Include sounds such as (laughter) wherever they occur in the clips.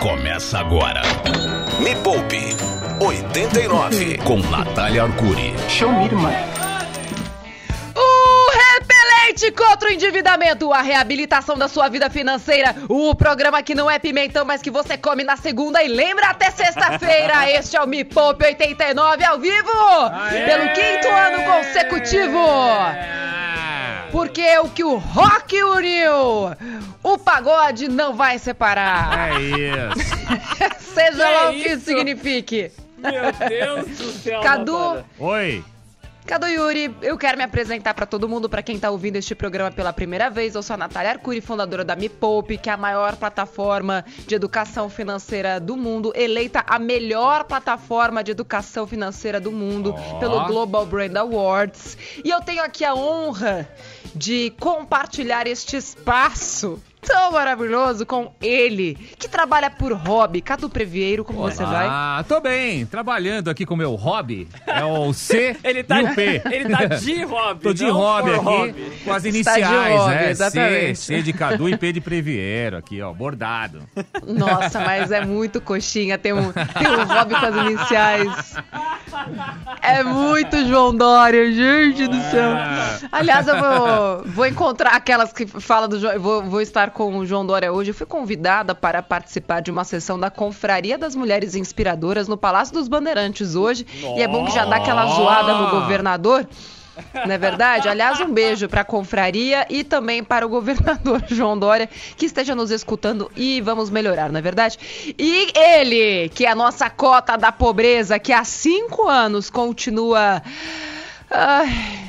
Começa agora. Me Poupe 89 com Natália Arcuri. Show me, irmã. O repelente contra o endividamento, a reabilitação da sua vida financeira, o programa que não é pimentão, mas que você come na segunda e lembra até sexta-feira. (laughs) Este é o Me Poupe 89 ao vivo, pelo quinto ano consecutivo. Porque o que o rock uniu, o pagode não vai separar. É isso. (laughs) Seja Que lá o que isso? signifique. Meu Deus do céu. Cadu. Oi. Cadu Yuri, eu quero me apresentar pra todo mundo, pra quem tá ouvindo este programa pela primeira vez. Eu sou a Natália Arcuri, fundadora da Me Poupe, que é a maior plataforma de educação financeira do mundo, eleita a melhor plataforma de educação financeira do mundo Ó. pelo Global Brand Awards. E eu tenho aqui a honra de compartilhar este espaço tão maravilhoso com ele, que trabalha por hobby. Cadu Previeiro, como você vai? Ah, tô bem. Trabalhando aqui com o meu hobby. É o C (laughs) Ele tá, e o P. (laughs) ele tá de hobby. Tô de não hobby aqui hobby. com as iniciais, hobby, né? C, exatamente. C de Cadu e P de Previero aqui, ó, bordado. Nossa, mas é muito coxinha ter um, ter um hobby com as iniciais. É muito João Dória, gente do céu. Aliás, eu vou, vou encontrar aquelas que falam do João. Vou, vou estar com o João Dória hoje. Eu fui convidada para participar de uma sessão da Confraria das Mulheres Inspiradoras no Palácio dos Bandeirantes hoje. E é bom que já dá aquela zoada no governador. Não é verdade? Aliás, um beijo para a confraria e também para o governador (laughs) João Dória, que esteja nos escutando e vamos melhorar, não é verdade? E ele, que é a nossa cota da pobreza, que há cinco anos continua ai,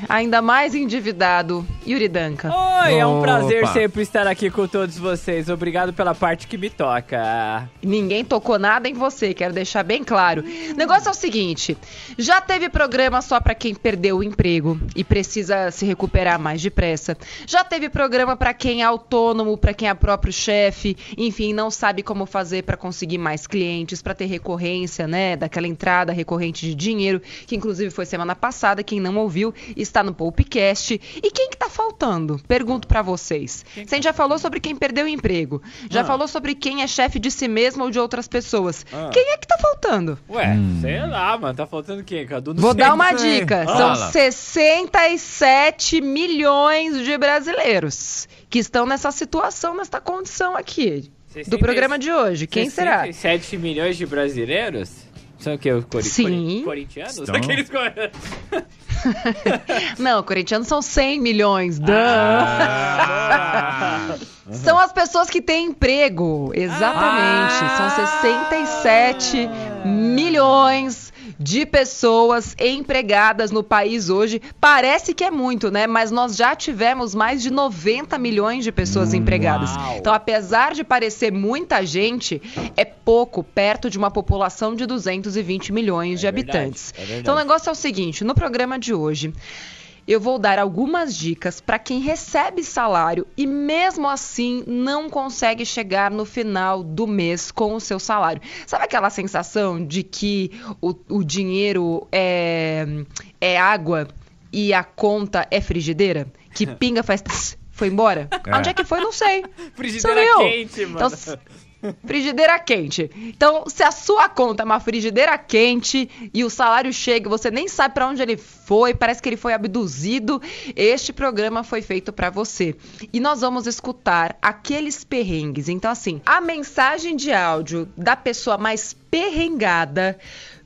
ainda mais endividado, Yuri Danca. Oi, é um prazer sempre estar aqui com todos vocês. Obrigado pela parte que me toca. Ninguém tocou nada em você, quero deixar bem claro. O negócio é o seguinte: já teve programa só pra quem perdeu o emprego e precisa se recuperar mais depressa. Já teve programa pra quem é autônomo, pra quem é próprio chefe, enfim, não sabe como fazer pra conseguir mais clientes, pra ter recorrência, né, daquela entrada recorrente de dinheiro, que inclusive foi semana passada, quem não ouviu está no Poupecast. E quem que tá faltando? Pergunto pra vocês. Você já falou sobre quem perdeu o emprego, já falou sobre quem é chefe de si mesmo ou de outras pessoas. Ah. Quem é que tá faltando? Ué, sei lá, mano. Tá faltando quem, Cadu? Não Vou dar uma dica. Fala. São 67 milhões de brasileiros que estão nessa situação, nessa condição aqui. Do 60 programa de hoje. Quem será? 67 milhões de brasileiros? São o que? Os cori Sim. cori- corintianos? Estão. Aqueles (laughs) Não, corintianos são 100 milhões. Ah. (laughs) São as pessoas que têm emprego. Exatamente. São 67 milhões de pessoas empregadas no país hoje. Parece que é muito, né? Mas nós já tivemos mais de 90 milhões de pessoas empregadas. uau. Então, apesar de parecer muita gente, é pouco perto de uma população de 220 milhões de É verdade, habitantes. é então, o negócio é o seguinte: no programa de hoje. Eu vou dar algumas dicas para quem recebe salário e mesmo assim não consegue chegar no final do mês com o seu salário. Sabe aquela sensação de que o, o dinheiro é, é água e a conta é frigideira? Que (laughs) pinga faz. tss, Foi embora? É. Onde é que foi? Não sei. (laughs) Frigideira Sumiu. quente, mano. Então, frigideira quente. Então, se a sua conta é uma frigideira quente e o salário chega, você nem sabe pra onde ele foi, parece que ele foi abduzido, este programa foi feito pra você. E nós vamos escutar aqueles perrengues. Então, assim, a mensagem de áudio da pessoa mais perrengada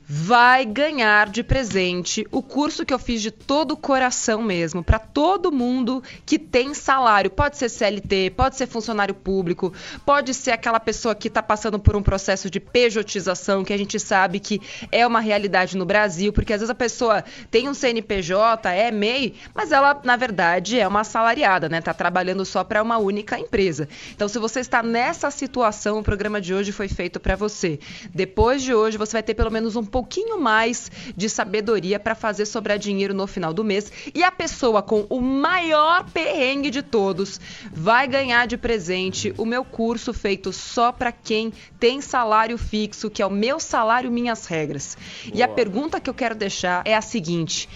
vai ganhar de presente o curso que eu fiz de todo o coração mesmo, para todo mundo que tem salário. Pode ser CLT, pode ser funcionário público, pode ser aquela pessoa que está passando por um processo de pejotização, que a gente sabe que é uma realidade no Brasil, porque às vezes a pessoa tem um CNPJ, é MEI, mas ela, na verdade, é uma assalariada, né? Tá trabalhando só para uma única empresa. Então, se você está nessa situação, o programa de hoje foi feito para você. Depois de hoje, você vai ter pelo menos um pouquinho mais de sabedoria para fazer sobrar dinheiro no final do mês. E a pessoa com o maior perrengue de todos vai ganhar de presente o meu curso feito só para quem tem salário fixo, que é o meu salário, minhas regras. E a Boa. pergunta que eu quero deixar é a seguinte: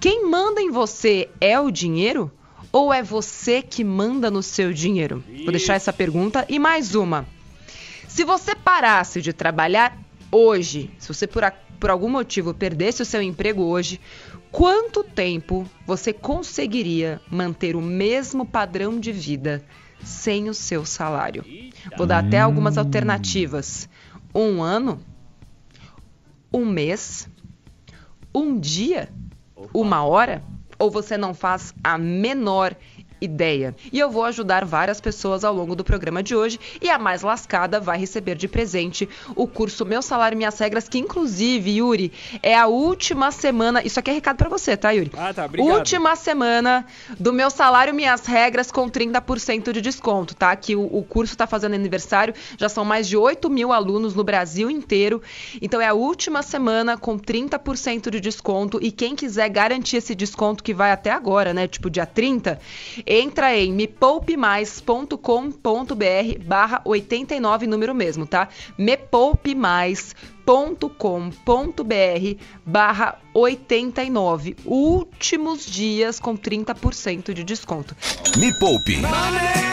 quem manda em você é o dinheiro? Ou é você que manda no seu dinheiro? Vou deixar essa pergunta e mais uma. Se você parasse de trabalhar hoje, se você por, a, por algum motivo perdesse o seu emprego hoje, quanto tempo você conseguiria manter o mesmo padrão de vida sem o seu salário? Vou dar até algumas alternativas. Um ano? Um mês? Um dia? Uma hora? Ou você não faz a menor ideia. E eu vou ajudar várias pessoas ao longo do programa de hoje e a mais lascada vai receber de presente o curso Meu Salário e Minhas Regras, que inclusive, Yuri, é a última semana, isso aqui é recado para você, tá, Yuri? Ah, tá, obrigado. Última semana do Meu Salário Minhas Regras com 30% de desconto, tá? Que o, o curso tá fazendo aniversário, já são mais de 8 mil alunos no Brasil inteiro, então é a última semana com 30% de desconto e quem quiser garantir esse desconto que vai até agora, né, tipo dia 30, entra em mepoupemais.com.br barra 89, número mesmo, tá? mepoupemais.com.br barra 89. Últimos dias com 30% de desconto. Me Poupe.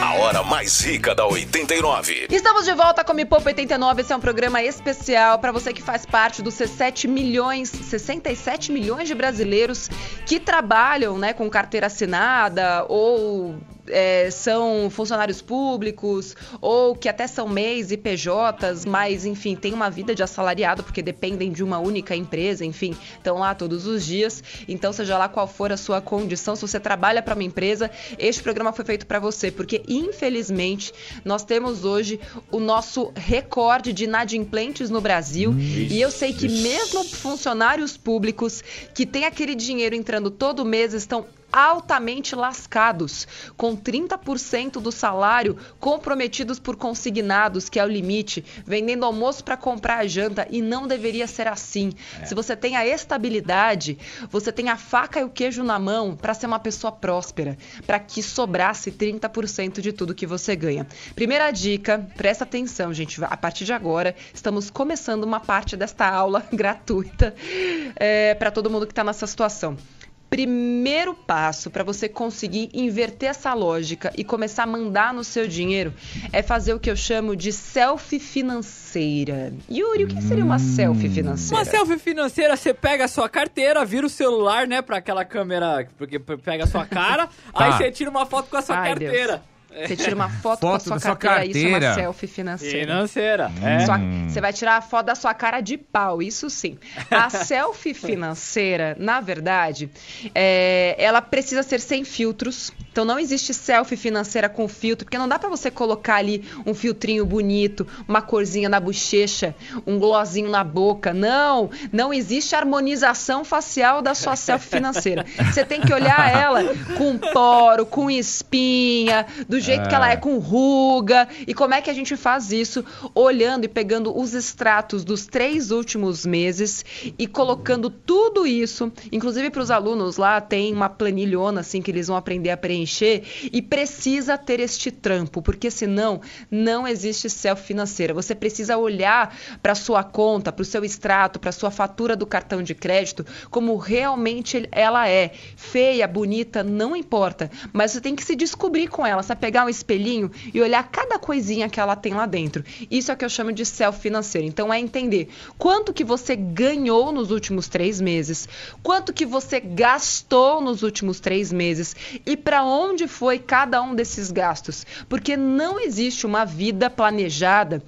A hora mais rica da 89. Estamos de volta com Me Poupa 89. Esse é um programa especial para você que faz parte dos 67 milhões, 67 milhões de brasileiros que trabalham, né, com carteira assinada ou é, são funcionários públicos ou que até são MEIs e PJs, mas enfim, tem uma vida de assalariado porque dependem de uma única empresa, enfim, estão lá todos os dias. Então, seja lá qual for a sua condição, se você trabalha para uma empresa, este programa foi feito para você, porque infelizmente nós temos hoje o nosso recorde de inadimplentes no Brasil hum, e eu sei que mesmo funcionários públicos que têm aquele dinheiro entrando todo mês estão altamente lascados, com 30% do salário comprometidos por consignados, que é o limite, vendendo almoço para comprar a janta e não deveria ser assim. É. Se você tem a estabilidade, você tem a faca e o queijo na mão para ser uma pessoa próspera, para que sobrasse 30% de tudo que você ganha. Primeira dica, presta atenção, gente, a partir de agora estamos começando uma parte desta aula (laughs) gratuita é, para todo mundo que está nessa situação primeiro passo para você conseguir inverter essa lógica e começar a mandar no seu dinheiro é fazer o que eu chamo de selfie financeira. Yuri, o que seria uma hum. selfie financeira? Uma selfie financeira, você pega a sua carteira, vira o celular, né, para aquela câmera, porque pega a sua cara, (laughs) tá. aí você tira uma foto com a sua Ai, carteira. Deus. Você tira uma foto, foto com a sua carteira, carteira, isso é uma selfie financeira. Financeira, é. Sua, você vai tirar a foto da sua cara de pau, isso sim. A (laughs) selfie financeira, na verdade, é, ela precisa ser sem filtros. Então não existe selfie financeira com filtro, porque não dá para você colocar ali um filtrinho bonito, uma corzinha na bochecha, um glossinho na boca. Não, não existe harmonização facial da sua selfie financeira. Você tem que olhar ela com poro, com espinha, do jeito é. que ela é com ruga. E como é que a gente faz isso? Olhando e pegando os extratos dos três últimos meses e colocando tudo isso, inclusive para os alunos lá, tem uma planilhona assim que eles vão aprender a preencher e precisa ter este trampo, porque senão não existe self financeira. Você precisa olhar para sua conta, para o seu extrato, para sua fatura do cartão de crédito como realmente ela é. Feia, bonita, não importa, mas você tem que se descobrir com ela, sabe? pegar um espelhinho e olhar cada coisinha que ela tem lá dentro. Isso é o que eu chamo de self financeiro. Então é entender quanto que você ganhou nos últimos três meses, quanto que você gastou nos últimos três meses e para onde foi cada um desses gastos. Porque não existe uma vida planejada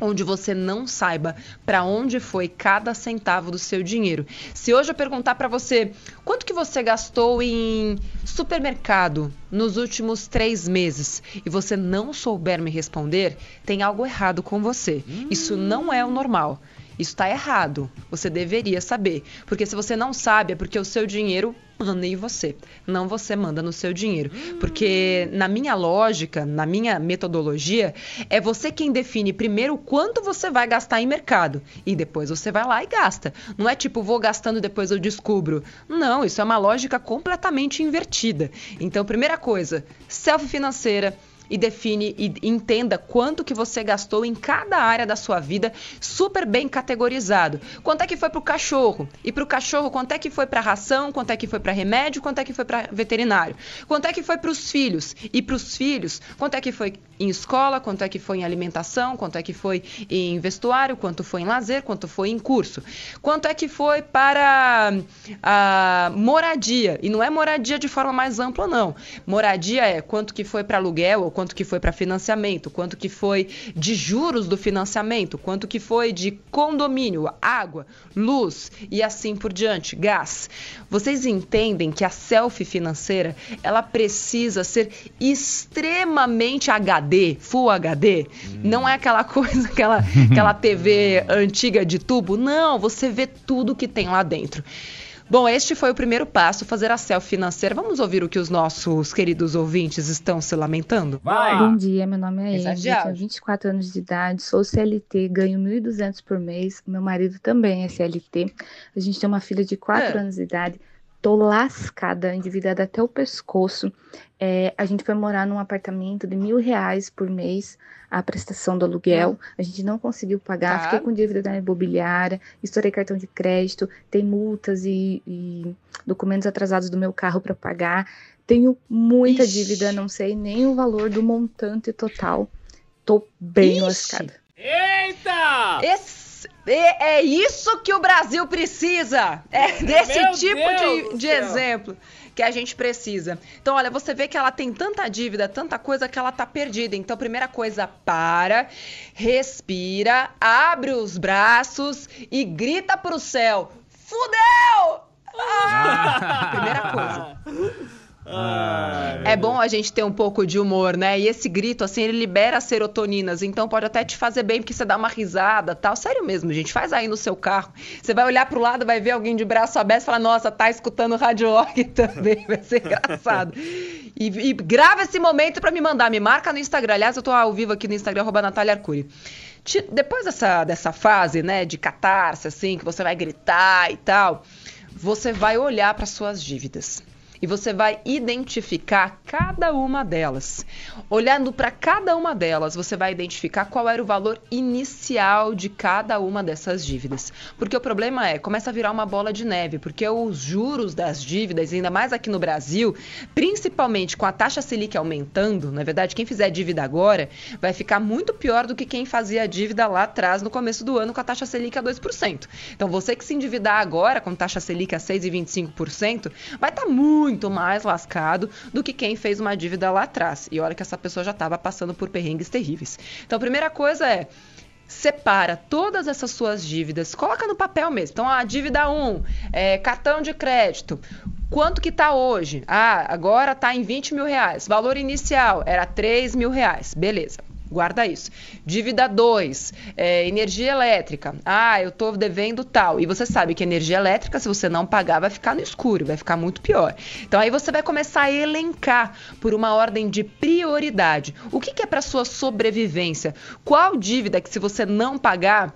onde você não saiba para onde foi cada centavo do seu dinheiro. Se hoje eu perguntar para você quanto que você gastou em supermercado nos últimos três meses e você não souber me responder, tem algo errado com você. Isso não é o normal. Isso está errado. Você deveria saber. Porque se você não sabe, é porque o seu dinheiro manda em você. Não você manda no seu dinheiro. Porque, na minha lógica, na minha metodologia, é você quem define primeiro quanto você vai gastar em mercado. E depois você vai lá e gasta. Não é tipo, vou gastando depois eu descubro. Não, isso é uma lógica completamente invertida. Então, primeira coisa, self financeira e define e entenda quanto que você gastou em cada área da sua vida, super bem categorizado. Quanto é que foi para o cachorro? E para o cachorro, quanto é que foi para ração? Quanto é que foi para remédio? Quanto é que foi para veterinário? Quanto é que foi para os filhos? E para os filhos, quanto é que foi em escola, quanto é que foi em alimentação, quanto é que foi em vestuário, quanto foi em lazer, quanto foi em curso. Quanto é que foi para a moradia. E não é moradia de forma mais ampla, não. Moradia é quanto que foi para aluguel ou quanto que foi para financiamento, quanto que foi de juros do financiamento, quanto que foi de condomínio, água, luz e assim por diante, gás. Vocês entendem que a selfie financeira, ela precisa ser extremamente HD, Full HD. Hum. Não é aquela coisa, (laughs) aquela, aquela TV antiga de tubo. Não, você vê tudo que tem lá dentro. Bom, este foi o primeiro passo, fazer a selfie financeira. Vamos ouvir o que os nossos queridos ouvintes estão se lamentando? Vai! Bom dia, meu nome é Ed, tenho 24 anos de idade, sou CLT, ganho 1.200 por mês, meu marido também é CLT. A gente tem uma filha de 4 é. anos de idade, tô lascada, endividada até o pescoço. É, a gente foi morar num apartamento de mil reais por mês, a prestação do aluguel. A gente não conseguiu pagar, tá. fiquei com dívida da imobiliária, estourei cartão de crédito, tem multas e, e documentos atrasados do meu carro para pagar. Tenho muita Ixi. dívida, não sei nem o valor do montante total. Tô bem Ixi. lascada. Eita! Esse, é, é, isso que o Brasil precisa! É desse Meu tipo Deus de, de exemplo que a gente precisa. Então, olha, você vê que ela tem tanta dívida, tanta coisa que ela tá perdida. Então, primeira coisa, para, respira, abre os braços e grita pro céu: Fudeu! (laughs) Ah! primeira coisa. É bom a gente ter um pouco de humor, né? E esse grito, assim, ele libera serotoninas, então pode até te fazer bem, porque você dá uma risada tal. Sério mesmo, gente, faz aí no seu carro. Você vai olhar pro lado, vai ver alguém de braço aberto e falar, nossa, tá escutando Rádio Org (laughs) também, vai ser engraçado. E, e, grava esse momento para me mandar, me marca no Instagram. Aliás, eu tô ao vivo aqui no Instagram, arroba Natália Arcuri. Depois dessa, dessa fase, né, de catarse, assim, que você vai gritar e tal, você vai olhar para suas dívidas e você vai identificar cada uma delas. Olhando para cada uma delas, você vai identificar qual era o valor inicial de cada uma dessas dívidas. Porque o problema é, começa a virar uma bola de neve, porque os juros das dívidas, ainda mais aqui no Brasil, principalmente com a taxa Selic aumentando, na é verdade, quem fizer dívida agora vai ficar muito pior do que quem fazia dívida lá atrás no começo do ano com a taxa Selic a 2%. Então, você que se endividar agora com taxa Selic a 6,25%, vai estar tá muito muito mais lascado do que quem fez uma dívida lá atrás. E olha que essa pessoa já estava passando por perrengues terríveis. Então, a primeira coisa é separa todas essas suas dívidas, coloca no papel mesmo. Então, a dívida 1, é, cartão de crédito. Quanto que tá hoje? Ah, agora tá em 20 mil reais. Valor inicial era 3 mil reais. Beleza. Guarda isso. Dívida 2, é, energia elétrica. Ah, eu estou devendo tal. E você sabe que energia elétrica, se você não pagar, vai ficar no escuro, vai ficar muito pior. Então aí você vai começar a elencar por uma ordem de prioridade. O que, que é para sua sobrevivência? Qual dívida que se você não pagar,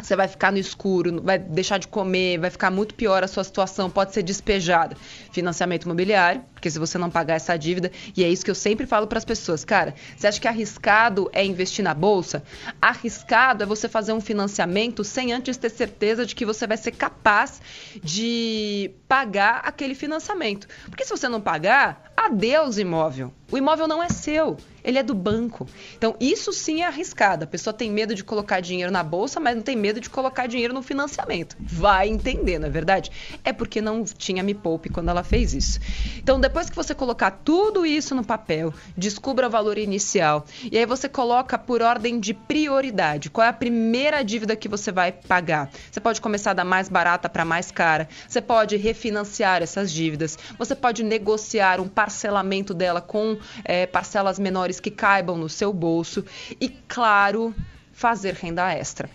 você vai ficar no escuro, vai deixar de comer, vai ficar muito pior a sua situação, pode ser despejada. Financiamento imobiliário, porque se você não pagar essa dívida, e é isso que eu sempre falo para as pessoas, cara, você acha que arriscado é investir na bolsa? Arriscado é você fazer um financiamento sem antes ter certeza de que você vai ser capaz de pagar aquele financiamento. Porque se você não pagar, adeus imóvel. O imóvel não é seu, ele é do banco. Então, isso sim é arriscado. A pessoa tem medo de colocar dinheiro na bolsa, mas não tem medo de colocar dinheiro no financiamento. Vai entender, não é verdade? É porque não tinha Me Poupe quando ela fez isso. Então, depois que você colocar tudo isso no papel, descubra o valor inicial. E aí você coloca por ordem de prioridade. Qual é a primeira dívida que você vai pagar? Você pode começar da mais barata para mais cara. Você pode refinanciar essas dívidas. Você pode negociar um parcelamento dela com é, parcelas menores que caibam no seu bolso e, claro, fazer renda extra.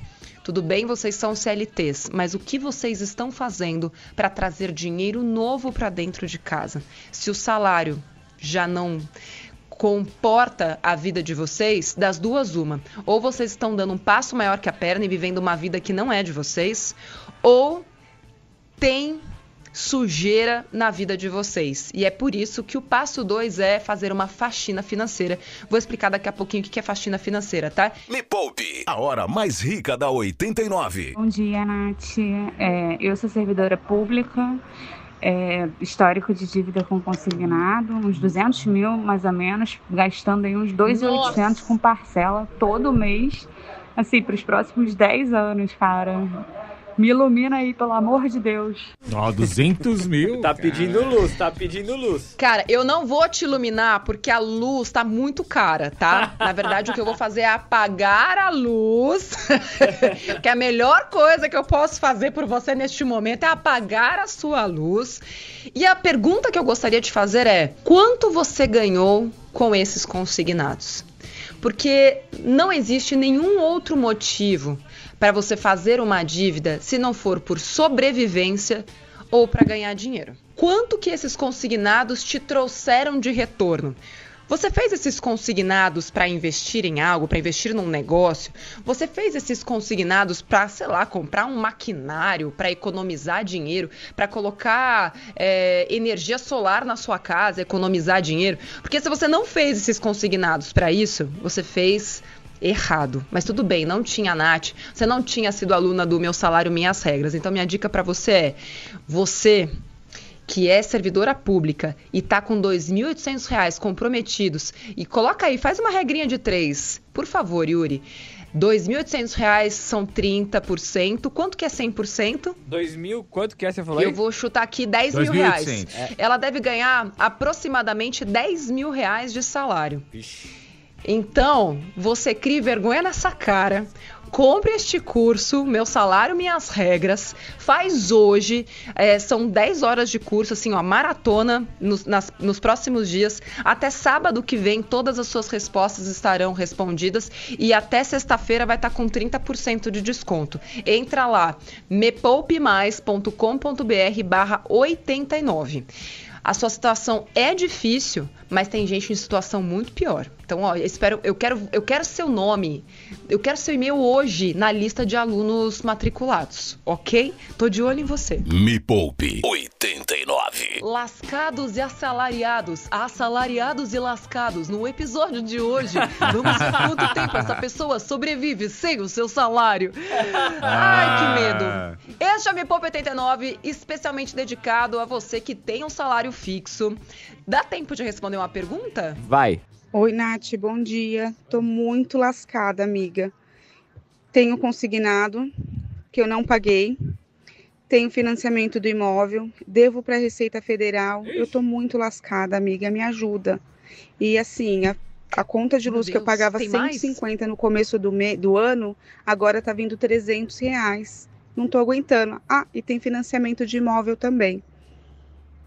Tudo bem, vocês são CLTs, mas o que vocês estão fazendo para trazer dinheiro novo para dentro de casa? Se o salário já não comporta a vida de vocês, das duas uma. Ou vocês estão dando um passo maior que a perna e vivendo uma vida que não é de vocês, ou tem sujeira na vida de vocês. E é por isso que o passo 2 é fazer uma faxina financeira. Vou explicar daqui a pouquinho o que é faxina financeira, tá? Me Poupe, a hora mais rica da 89. Bom dia, Nath. É, eu sou servidora pública. é, histórico de dívida com consignado, uns 200 mil mais ou menos, gastando aí uns 2.800 com parcela todo mês, assim, para os próximos 10 anos, cara. Me ilumina aí, pelo amor de Deus. Ó, oh, (laughs) 200 mil. tá pedindo luz, tá pedindo luz. Cara, eu não vou te iluminar porque a luz tá muito cara, tá? Na verdade, o que eu vou fazer é apagar a luz. (laughs) que a melhor coisa que eu posso fazer por você neste momento é apagar a sua luz. E a pergunta que eu gostaria de fazer é: quanto você ganhou com esses consignados? Porque não existe nenhum outro motivo para você fazer uma dívida se não for por sobrevivência ou para ganhar dinheiro. Quanto que esses consignados te trouxeram de retorno? Você fez esses consignados para investir em algo, para investir num negócio? Você fez esses consignados para, sei lá, comprar um maquinário, para economizar dinheiro, para colocar é, energia solar na sua casa, economizar dinheiro? Porque se você não fez esses consignados para isso, você fez errado. Mas tudo bem, não tinha Nath, você não tinha sido aluna do Meu Salário Minhas Regras. Então minha dica para você é: você que é servidora pública e tá com R$ 2.800 comprometidos e coloca aí, faz uma regrinha de três, por favor, Yuri. R$ 2.800 são 30%. Quanto que é 100%? 2 mil, quanto que é, você falou aí? Eu vou chutar aqui 10 mil reais. É. Ela deve ganhar aproximadamente 10 mil reais de salário. Vixe. Então, você crie vergonha nessa cara. Compre este curso, Meu Salário, Minhas Regras. Faz hoje. É, são 10 horas de curso, assim, ó, maratona nos, nas, nos próximos dias. Até sábado que vem, todas as suas respostas estarão respondidas. E até sexta-feira vai estar com 30% de desconto. Entra lá, mepoupemais.com.br barra 89. A sua situação é difícil, mas tem gente em situação muito pior. Então, ó, eu espero, eu quero, eu quero seu nome, eu quero seu e-mail hoje na lista de alunos matriculados, ok? Tô de olho em você. Me Poupe 89. Lascados e assalariados, assalariados e lascados. No episódio de hoje, vamos ver quanto (laughs) tempo essa pessoa sobrevive sem o seu salário. Ai, que medo. Este é o Me Poupe 89, especialmente dedicado a você que tem um salário fixo. Dá tempo de responder uma pergunta? Vai. Oi, Nath, bom dia. Tô muito lascada, amiga. Tenho consignado que eu não paguei. Tenho financiamento do imóvel, devo para a Receita Federal. Eu tô muito lascada, amiga, me ajuda. E assim, a, a conta de luz Deus, que eu pagava 150 mais? no começo do, me, do ano, agora tá vindo 300 reais. Não tô aguentando. Ah, e tem financiamento de imóvel também.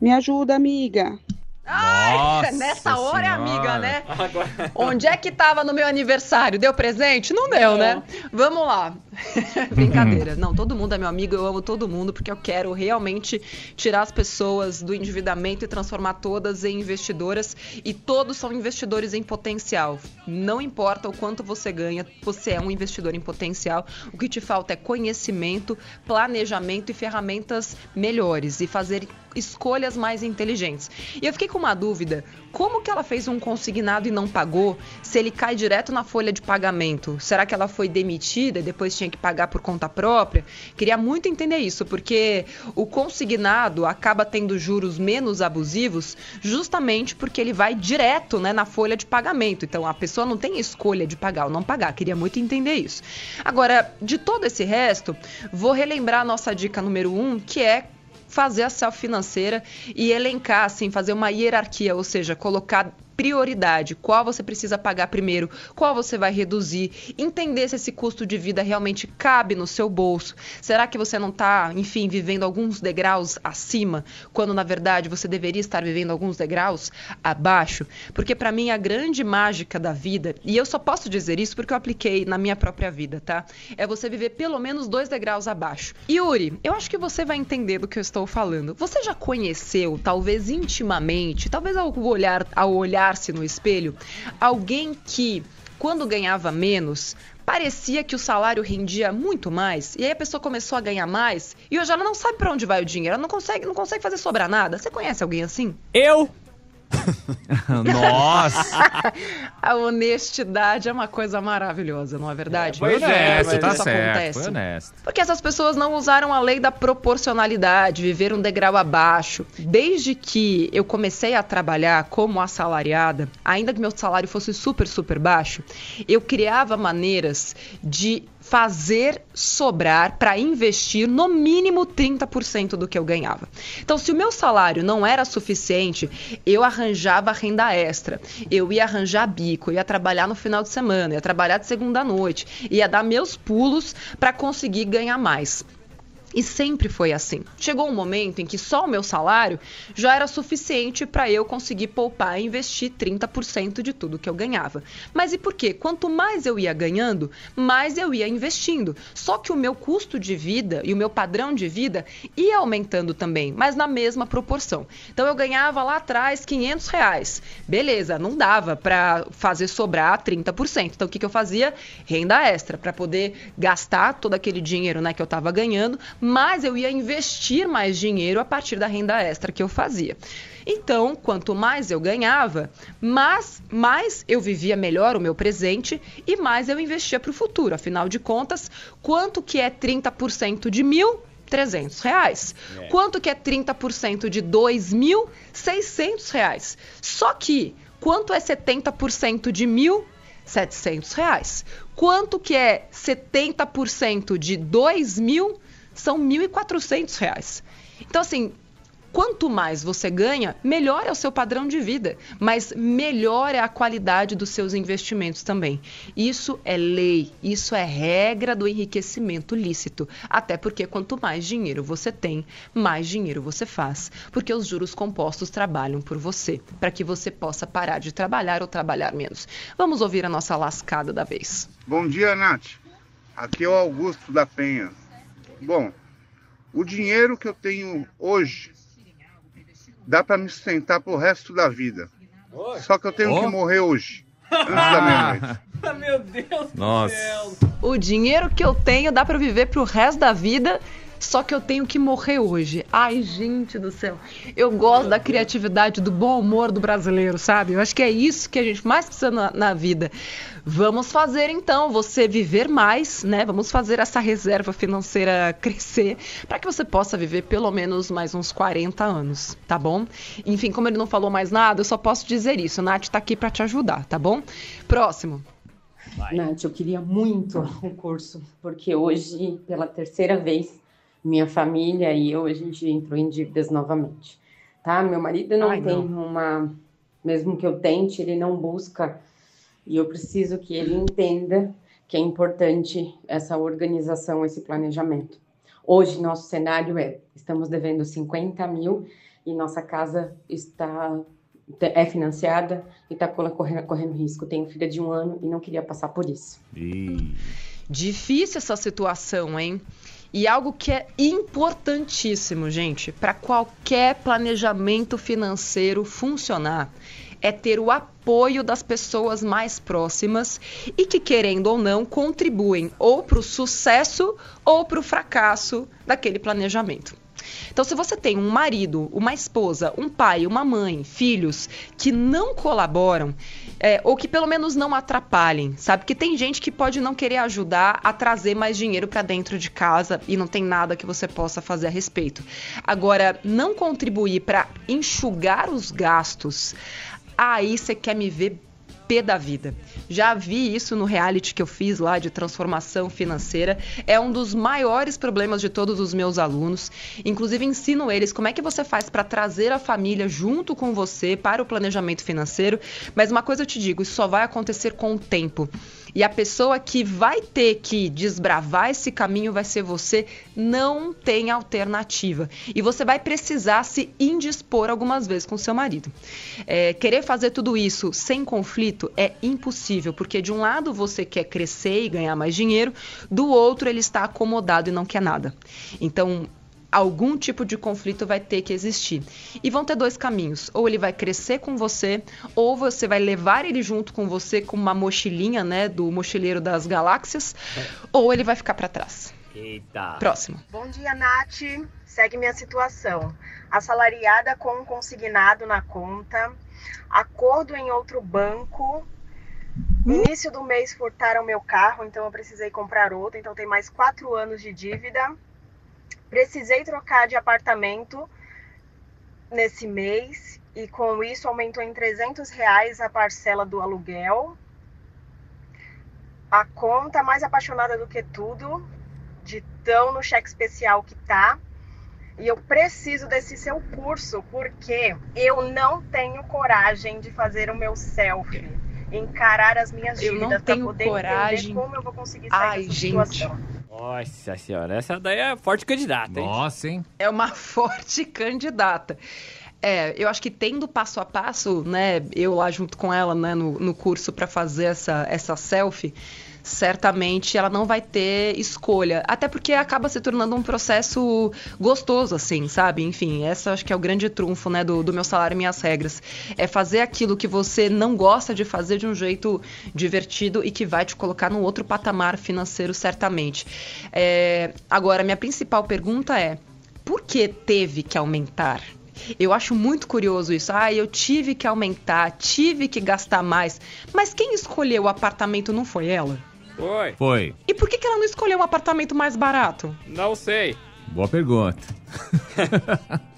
Me ajuda, amiga. Ai, nessa hora é amiga, né? Agora... Onde é que tava no meu aniversário? Deu presente? Não deu, Não. né? Vamos lá. (laughs) Brincadeira. Não, todo mundo é meu amigo, eu amo todo mundo, porque eu quero realmente tirar as pessoas do endividamento e transformar todas em investidoras. E todos são investidores em potencial. Não importa o quanto você ganha, você é um investidor em potencial. O que te falta é conhecimento, planejamento e ferramentas melhores. E fazer escolhas mais inteligentes. E eu fiquei com uma dúvida: como que ela fez um consignado e não pagou se ele cai direto na folha de pagamento? Será que ela foi demitida e depois tinha que pagar por conta própria? Queria muito entender isso, porque o consignado acaba tendo juros menos abusivos justamente porque ele vai direto né, na folha de pagamento. Então a pessoa não tem escolha de pagar ou não pagar. Queria muito entender isso. Agora, de todo esse resto, vou relembrar a nossa dica número um, que é fazer a self financeira e elencar, assim, fazer uma hierarquia, ou seja, colocar prioridade, qual você precisa pagar primeiro, qual você vai reduzir, entender se esse custo de vida realmente cabe no seu bolso. Será que você não está, enfim, vivendo alguns degraus acima, quando na verdade você deveria estar vivendo alguns degraus abaixo? Porque para mim a grande mágica da vida, e eu só posso dizer isso porque eu apliquei na minha própria vida, tá? É você viver pelo menos dois degraus abaixo. Yuri, eu acho que você vai entender do que eu estou falando. Você já conheceu, talvez intimamente, talvez ao olhar, ao olhar olhar-se no espelho, alguém que, quando ganhava menos, parecia que o salário rendia muito mais, e aí a pessoa começou a ganhar mais, e hoje ela não sabe para onde vai o dinheiro, ela não consegue, não consegue fazer sobrar nada. Você conhece alguém assim? Eu Nossa! (laughs) a honestidade é uma coisa maravilhosa, não é verdade? É, foi honesto, é, tá certo. Acontece. Foi honesto. Porque essas pessoas não usaram a lei da proporcionalidade, viveram um degrau abaixo. Desde que eu comecei a trabalhar como assalariada, ainda que meu salário fosse super, super baixo, eu criava maneiras de fazer sobrar para investir no mínimo 30% do que eu ganhava. Então, se o meu salário não era suficiente, eu arranjava renda extra, eu ia arranjar bico, ia trabalhar no final de semana, ia trabalhar de segunda noite, ia dar meus pulos para conseguir ganhar mais. E sempre foi assim. Chegou um momento em que só o meu salário já era suficiente para eu conseguir poupar e investir 30% de tudo que eu ganhava. Mas e por quê? Quanto mais eu ia ganhando, mais eu ia investindo. Só que o meu custo de vida e o meu padrão de vida ia aumentando também, mas na mesma proporção. Então eu ganhava lá atrás 500 reais. Beleza, não dava para fazer sobrar 30%. Então o que, que eu fazia? Renda extra, para poder gastar todo aquele dinheiro né, que eu estava ganhando mas eu ia investir mais dinheiro a partir da renda extra que eu fazia. Então, quanto mais eu ganhava, mais, mais eu vivia melhor o meu presente e mais eu investia para o futuro. Afinal de contas, quanto que é 30% de mil? 300 reais. É. Quanto que é 30% de 2.600 reais? Só que, quanto é 70% de mil? 700 reais. Quanto que é 70% de 2 mil? São R$ 1.400. Então, assim, quanto mais você ganha, melhor é o seu padrão de vida, mas melhor é a qualidade dos seus investimentos também. Isso é lei, isso é regra do enriquecimento lícito. Até porque quanto mais dinheiro você tem, mais dinheiro você faz. Porque os juros compostos trabalham por você, para que você possa parar de trabalhar ou trabalhar menos. Vamos ouvir a nossa lascada da vez. Bom dia, Nath. Aqui é o Augusto da Penha. Bom, o dinheiro que eu tenho hoje dá para me sustentar pro resto da vida. Só que eu tenho oh. que morrer hoje. Antes da meia-noite. (laughs) Meu Deus Nossa. do céu. O dinheiro que eu tenho dá para viver pro resto da vida só que eu tenho que morrer hoje. Ai, gente do céu. Eu gosto da criatividade, do bom humor do brasileiro, sabe? Eu acho que é isso que a gente mais precisa na, na vida. Vamos fazer então você viver mais, né? Vamos fazer essa reserva financeira crescer para que você possa viver pelo menos mais uns 40 anos, tá bom? Enfim, como ele não falou mais nada, eu só posso dizer isso. Nath tá aqui para te ajudar, tá bom? Próximo. Vai. Nath, eu queria muito (laughs) o curso, porque hoje, pela terceira vez, minha família e eu, a gente entrou em dívidas novamente, tá? Meu marido não Ai, tem não. uma, mesmo que eu tente, ele não busca e eu preciso que ele entenda que é importante essa organização, esse planejamento. Hoje, nosso cenário é: estamos devendo 50 mil e nossa casa está é financiada e está correndo, correndo risco. Tenho filha de um ano e não queria passar por isso. E... Difícil essa situação, hein? E algo que é importantíssimo, gente, para qualquer planejamento financeiro funcionar, é ter o apoio das pessoas mais próximas e que, querendo ou não, contribuem ou para o sucesso ou para o fracasso daquele planejamento. Então, se você tem um marido, uma esposa, um pai, uma mãe, filhos que não colaboram, é, ou que pelo menos não atrapalhem, sabe? Que tem gente que pode não querer ajudar a trazer mais dinheiro para dentro de casa e não tem nada que você possa fazer a respeito. Agora, não contribuir para enxugar os gastos, aí você quer me ver pé da vida. Já vi isso no reality que eu fiz lá de transformação financeira. É um dos maiores problemas de todos os meus alunos. Inclusive ensino eles como é que você faz para trazer a família junto com você para o planejamento financeiro. Mas uma coisa eu te digo, isso só vai acontecer com o tempo. E a pessoa que vai ter que desbravar esse caminho vai ser você. Não tem alternativa. E você vai precisar se indispor algumas vezes com seu marido. É, querer fazer tudo isso sem conflito é impossível, porque de um lado você quer crescer e ganhar mais dinheiro, do outro ele está acomodado e não quer nada. Então, algum tipo de conflito vai ter que existir. E vão ter dois caminhos: ou ele vai crescer com você, ou você vai levar ele junto com você com uma mochilinha, né, do mochileiro das galáxias, é. ou ele vai ficar para trás. Eita. Próximo. Bom dia, Nath. Segue minha situação. Assalariada com um consignado na conta. acordo em outro banco. Início do mês furtaram meu carro, então eu precisei comprar outro. Então tem mais quatro anos de dívida. Precisei trocar de apartamento nesse mês e com isso aumentou em 300 reais a parcela do aluguel. A conta mais apaixonada do que tudo, de tão no cheque especial que tá. E eu preciso desse seu curso porque eu não tenho coragem de fazer o meu selfie, encarar as minhas dívidas para poder coragem. entender como eu vou conseguir sair Ai, dessa gente. situação. Nossa senhora, essa daí é forte candidata, hein? Nossa, hein? É uma (laughs) forte candidata. É, eu acho que tendo passo a passo, né, eu lá junto com ela, né, no, no curso para fazer essa, essa selfie, certamente ela não vai ter escolha. Até porque acaba se tornando um processo gostoso, assim, sabe? Enfim, essa acho que é o grande trunfo, né, do, do meu salário e minhas regras. É fazer aquilo que você não gosta de fazer de um jeito divertido e que vai te colocar num outro patamar financeiro, certamente. É, agora, minha principal pergunta é: por que teve que aumentar? Eu acho muito curioso isso. Ah, eu tive que aumentar, tive que gastar mais. Mas quem escolheu o apartamento não foi ela? Foi. Foi. E por que, que ela não escolheu um apartamento mais barato? Não sei. Boa pergunta. (laughs)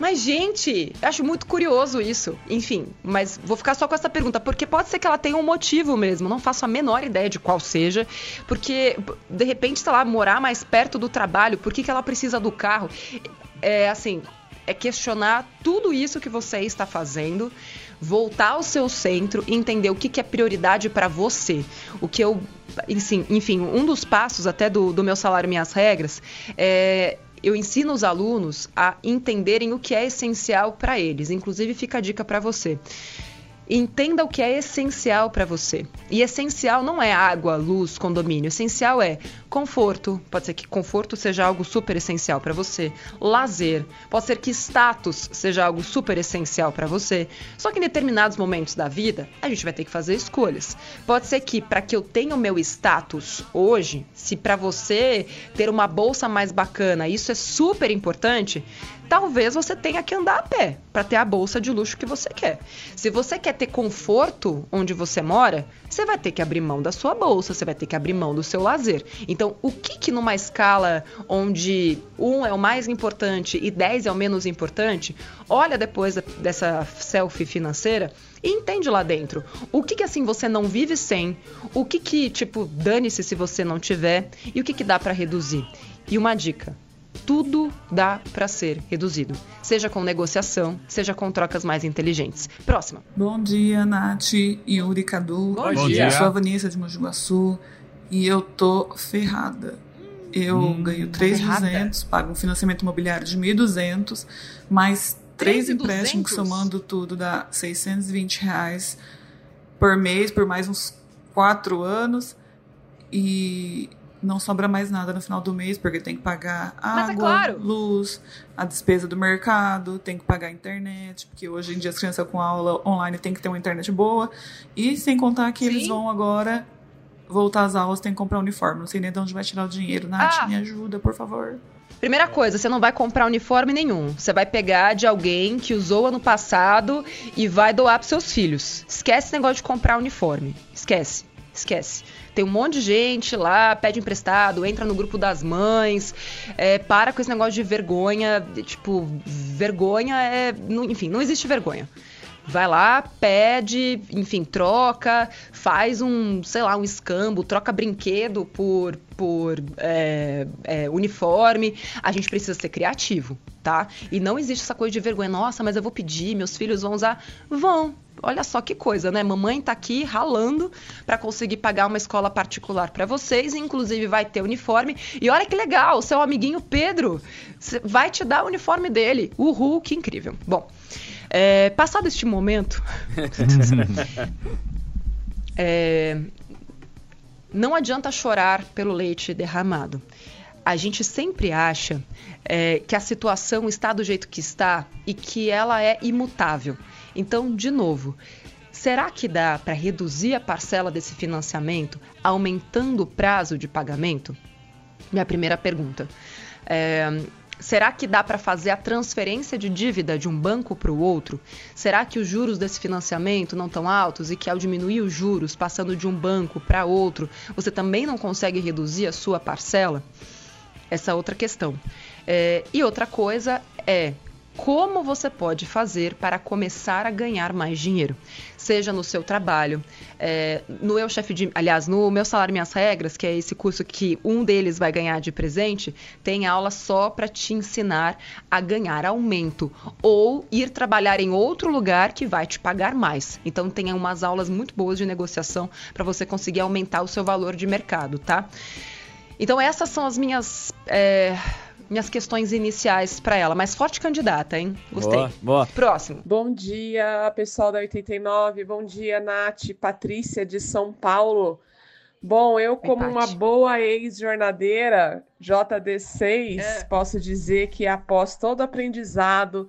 Mas, gente, acho muito curioso isso. Enfim, mas vou ficar só com essa pergunta, porque pode ser que ela tenha um motivo mesmo. Não faço a menor ideia de qual seja. Porque, de repente, sei lá, morar mais perto do trabalho, por que, que ela precisa do carro? É assim, é questionar tudo isso que você está fazendo, voltar ao seu centro e entender o que, que é prioridade para você. O que eu. Enfim, um dos passos até do, do meu salário Minhas Regras é eu ensino os alunos a entenderem o que é essencial para eles. Inclusive, fica a dica para você. Entenda o que é essencial para você. E essencial não é água, luz, condomínio. Essencial é conforto. Pode ser que conforto seja algo super essencial para você. Lazer. Pode ser que status seja algo super essencial para você. Só que em determinados momentos da vida, a gente vai ter que fazer escolhas. Pode ser que para que eu tenha o meu status hoje, se para você ter uma bolsa mais bacana, isso é super importante, talvez você tenha que andar a pé para ter a bolsa de luxo que você quer. Se você quer ter conforto onde você mora, você vai ter que abrir mão da sua bolsa, você vai ter que abrir mão do seu lazer. Então, o que que numa escala onde um é o mais importante e dez é o menos importante, olha depois dessa selfie financeira e entende lá dentro. O que que assim você não vive sem? O que que, tipo, dane-se se você não tiver? E o que que dá para reduzir? E uma dica, tudo dá para ser reduzido, seja com negociação, seja com trocas mais inteligentes. Próxima. Bom dia, Nath, Yuri, Cadu. Bom, Bom dia. Eu sou a Vanessa de Mogi Guaçu e eu tô ferrada. Eu hum, ganho 3.200, pago um financiamento imobiliário de 1.200, mais três empréstimos somando tudo dá 620 reais por mês por mais uns quatro anos e não sobra mais nada no final do mês, porque tem que pagar é água, é claro. luz, a despesa do mercado, tem que pagar a internet, porque hoje em dia as crianças com aula online tem que ter uma internet boa. E sem contar que Sim. eles vão agora voltar às aulas, tem que comprar uniforme. Não sei nem de onde vai tirar o dinheiro. Nath, ah. me ajuda, por favor. Primeira coisa, você não vai comprar uniforme nenhum. Você vai pegar de alguém que usou ano passado e vai doar para seus filhos. Esquece esse negócio de comprar uniforme. Esquece. Esquece. Tem um monte de gente lá, pede emprestado, entra no grupo das mães, é, para com esse negócio de vergonha. Tipo, vergonha é. Enfim, não existe vergonha. Vai lá, pede, enfim, troca, faz um, sei lá, um escambo, troca brinquedo por, por é, é, uniforme. A gente precisa ser criativo, tá? E não existe essa coisa de vergonha. Nossa, mas eu vou pedir, meus filhos vão usar. Vão, Olha só que coisa, né? Mamãe tá aqui ralando para conseguir pagar uma escola particular para vocês, inclusive vai ter uniforme. E olha que legal, o seu amiguinho Pedro vai te dar o uniforme dele. Uhul, que incrível. Bom, é, passado este momento, (laughs) é, não adianta chorar pelo leite derramado. A gente sempre acha é, que a situação está do jeito que está e que ela é imutável. Então, de novo, será que dá para reduzir a parcela desse financiamento aumentando o prazo de pagamento? Minha primeira pergunta. É, Será que dá para fazer a transferência de dívida de um banco para o outro? Será que os juros desse financiamento não estão altos e que ao diminuir os juros, passando de um banco para outro, você também não consegue reduzir a sua parcela? Essa é outra questão. É, e outra coisa é como você pode fazer para começar a ganhar mais dinheiro, seja no seu trabalho, é, no Eu Chefe de, aliás, no meu salário minhas regras, que é esse curso que um deles vai ganhar de presente, tem aula só para te ensinar a ganhar aumento ou ir trabalhar em outro lugar que vai te pagar mais. Então tem umas aulas muito boas de negociação para você conseguir aumentar o seu valor de mercado, tá? Então essas são as minhas é, minhas questões iniciais para ela. Mas forte candidata, hein? Gostei. Boa, boa. Próximo. Bom dia, pessoal da 89. Bom dia, Nath, Patrícia de São Paulo. Bom, eu, como Oi, uma boa ex-jornadeira, JD6, é. posso dizer que após todo o aprendizado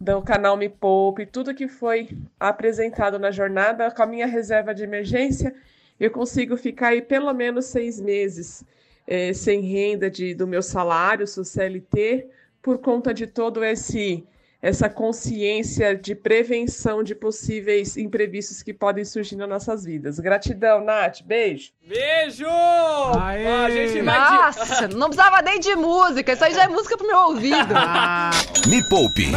do canal Me Poupe, tudo que foi apresentado na jornada, com a minha reserva de emergência, eu consigo ficar aí pelo menos seis meses é, sem renda de, do meu salário, sou CLT, por conta de todo esse essa consciência de prevenção de possíveis imprevistos que podem surgir nas nossas vidas. Gratidão, Nath. Beijo. Beijo! Aê. A gente vai Nossa, não precisava nem de música. Isso aí já é música pro meu ouvido. Ah. (laughs) Me Poupe.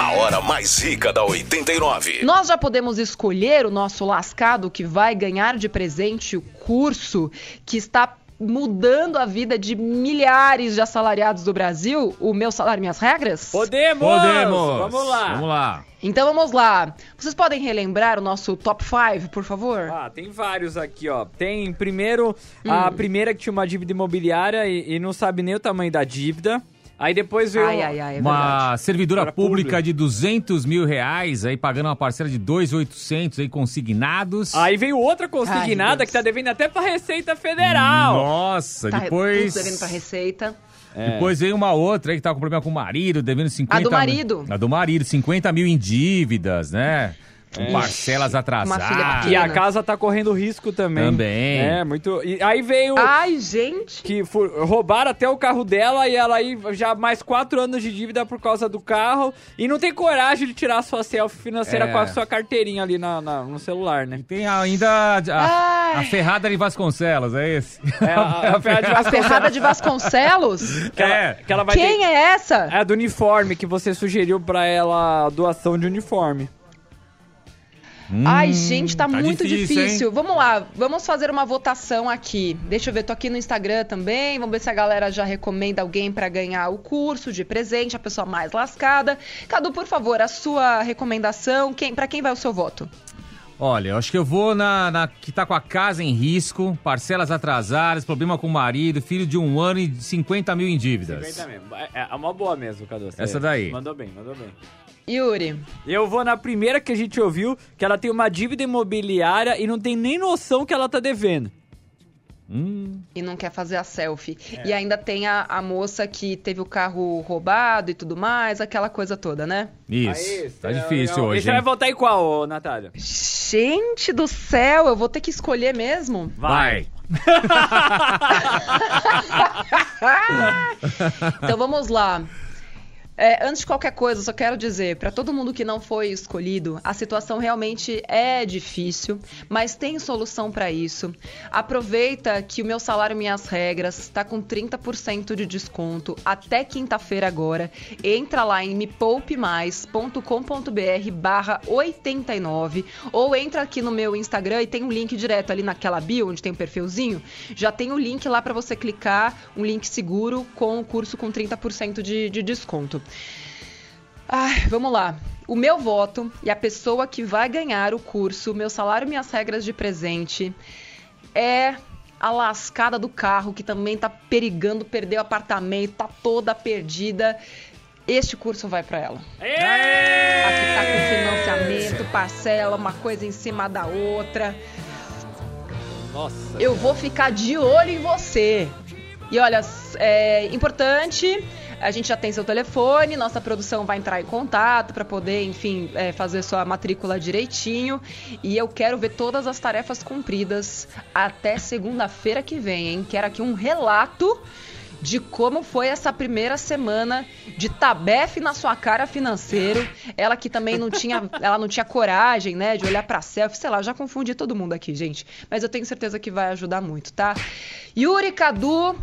A hora mais rica da 89. Nós já podemos escolher o nosso lascado que vai ganhar de presente o curso que está mudando a vida de milhares de assalariados do Brasil, o meu salário, minhas regras? Podemos! Podemos! Vamos lá! Vamos lá! Então vamos lá. Vocês podem relembrar o nosso top 5, por favor? Ah, tem vários aqui, ó. Tem primeiro hum. a primeira que tinha uma dívida imobiliária e, e não sabe nem o tamanho da dívida. Aí depois veio ai, ai, ai, é uma servidora pública, de 200 mil reais, aí pagando uma parcela de 2,800 aí consignados. Aí veio outra consignada que tá devendo até pra Receita Federal. Nossa, tá, depois... devendo pra Receita. É. Depois veio uma outra aí que tava com problema com o marido, devendo 50 A do marido. A do marido, 50 mil em dívidas, né? É. Parcelas atrasadas. E a casa tá correndo risco também. Também. É, muito. E aí veio. Ai, gente. Que for, roubaram até o carro dela e ela aí já mais quatro anos de dívida por causa do carro. E não tem coragem de tirar a sua selfie financeira é. com a sua carteirinha ali na, na, no celular, né? E tem ainda a, a, Ferrada de Vasconcelos, é esse? É, a, a, (laughs) Ferrada de Vasconcelos. Ferrada de Vasconcelos? que ela, é. Que ela Quem ter... é essa? É a do uniforme que você sugeriu pra ela doação de uniforme. Hum, Ai, gente, tá, tá muito difícil. difícil. Vamos lá, vamos fazer uma votação aqui. Deixa eu ver, tô aqui no Instagram também. Vamos ver se a galera já recomenda alguém para ganhar o curso de presente, a pessoa mais lascada. Cadu, por favor, a sua recomendação, quem, para quem vai o seu voto? Olha, eu acho que eu vou na, na, que tá com a casa em risco, parcelas atrasadas, problema com o marido, filho de um ano e 50 mil em dívidas. 50 mesmo. É, é uma boa mesmo, Cadu. Essa daí. Mandou bem, mandou bem. Yuri. Eu vou na primeira que a gente ouviu, que ela tem uma dívida imobiliária e não tem nem noção que ela tá devendo. Hum. E não quer fazer a selfie. É. E ainda tem a, a, moça que teve o carro roubado e tudo mais, aquela coisa toda, né? Isso. Aí, tá é, difícil hoje. E você vai votar em qual, Natália? Gente do céu, eu vou ter que escolher mesmo? Vai. (laughs) (laughs) então vamos lá. É, antes de qualquer coisa, só quero dizer para todo mundo que não foi escolhido, a situação realmente é difícil, mas tem solução para isso. Aproveita que o meu salário minhas regras está com 30% de desconto até quinta-feira agora. Entra lá em mepoupemais.com.br/89 ou entra aqui no meu Instagram e tem um link direto ali naquela bio onde tem um perfilzinho. Já tem o um link lá para você clicar, um link seguro com o curso com 30% de, de desconto. Ai, vamos lá. O meu voto e a pessoa que vai ganhar o curso Meu Salário Minhas Regras de Presente é a lascada do carro que também tá perigando perder o apartamento, tá toda perdida. Este curso vai para ela. Aqui tá com financiamento, parcela, uma coisa em cima da outra. Nossa. Eu vou ficar de olho em você. E olha, é importante a gente já tem seu telefone, nossa produção vai entrar em contato para poder, enfim, é, fazer sua matrícula direitinho. E eu quero ver todas as tarefas cumpridas até segunda-feira que vem, hein? Quero aqui um relato de como foi essa primeira semana de tabefe na sua cara financeiro. Ela que também não tinha, (laughs) ela não tinha coragem, né, de olhar para selfie, sei lá, já confundi todo mundo aqui, gente. Mas eu tenho certeza que vai ajudar muito, tá? Yuri Cadu,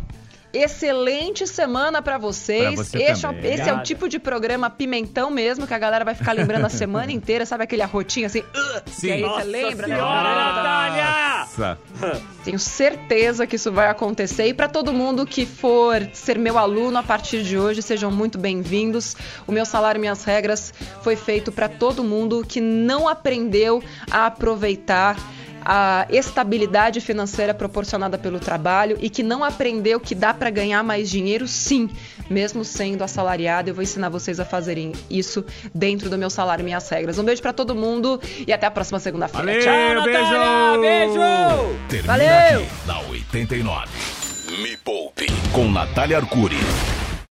Excelente semana para vocês. Pra você esse, é, esse é, o tipo de programa pimentão mesmo, que a galera vai ficar lembrando a (laughs) semana inteira, sabe aquele arrotinho assim? Uh, Sim. aí Nossa você lembra, né? Natália! (laughs) Tenho certeza que isso vai acontecer. E para todo mundo que for ser meu aluno a partir de hoje, sejam muito bem-vindos. O meu salário, minhas regras foi feito para todo mundo que não aprendeu a aproveitar a estabilidade financeira proporcionada pelo trabalho e que não aprendeu que dá para ganhar mais dinheiro, sim, mesmo sendo assalariado. Eu vou ensinar vocês a fazerem isso dentro do meu salário e minhas regras. Um beijo para todo mundo e até a próxima segunda-feira. Tchau, Natália! Beijo! Termina Valeu! aqui, na 89. Me Poupe, com Natália Arcuri.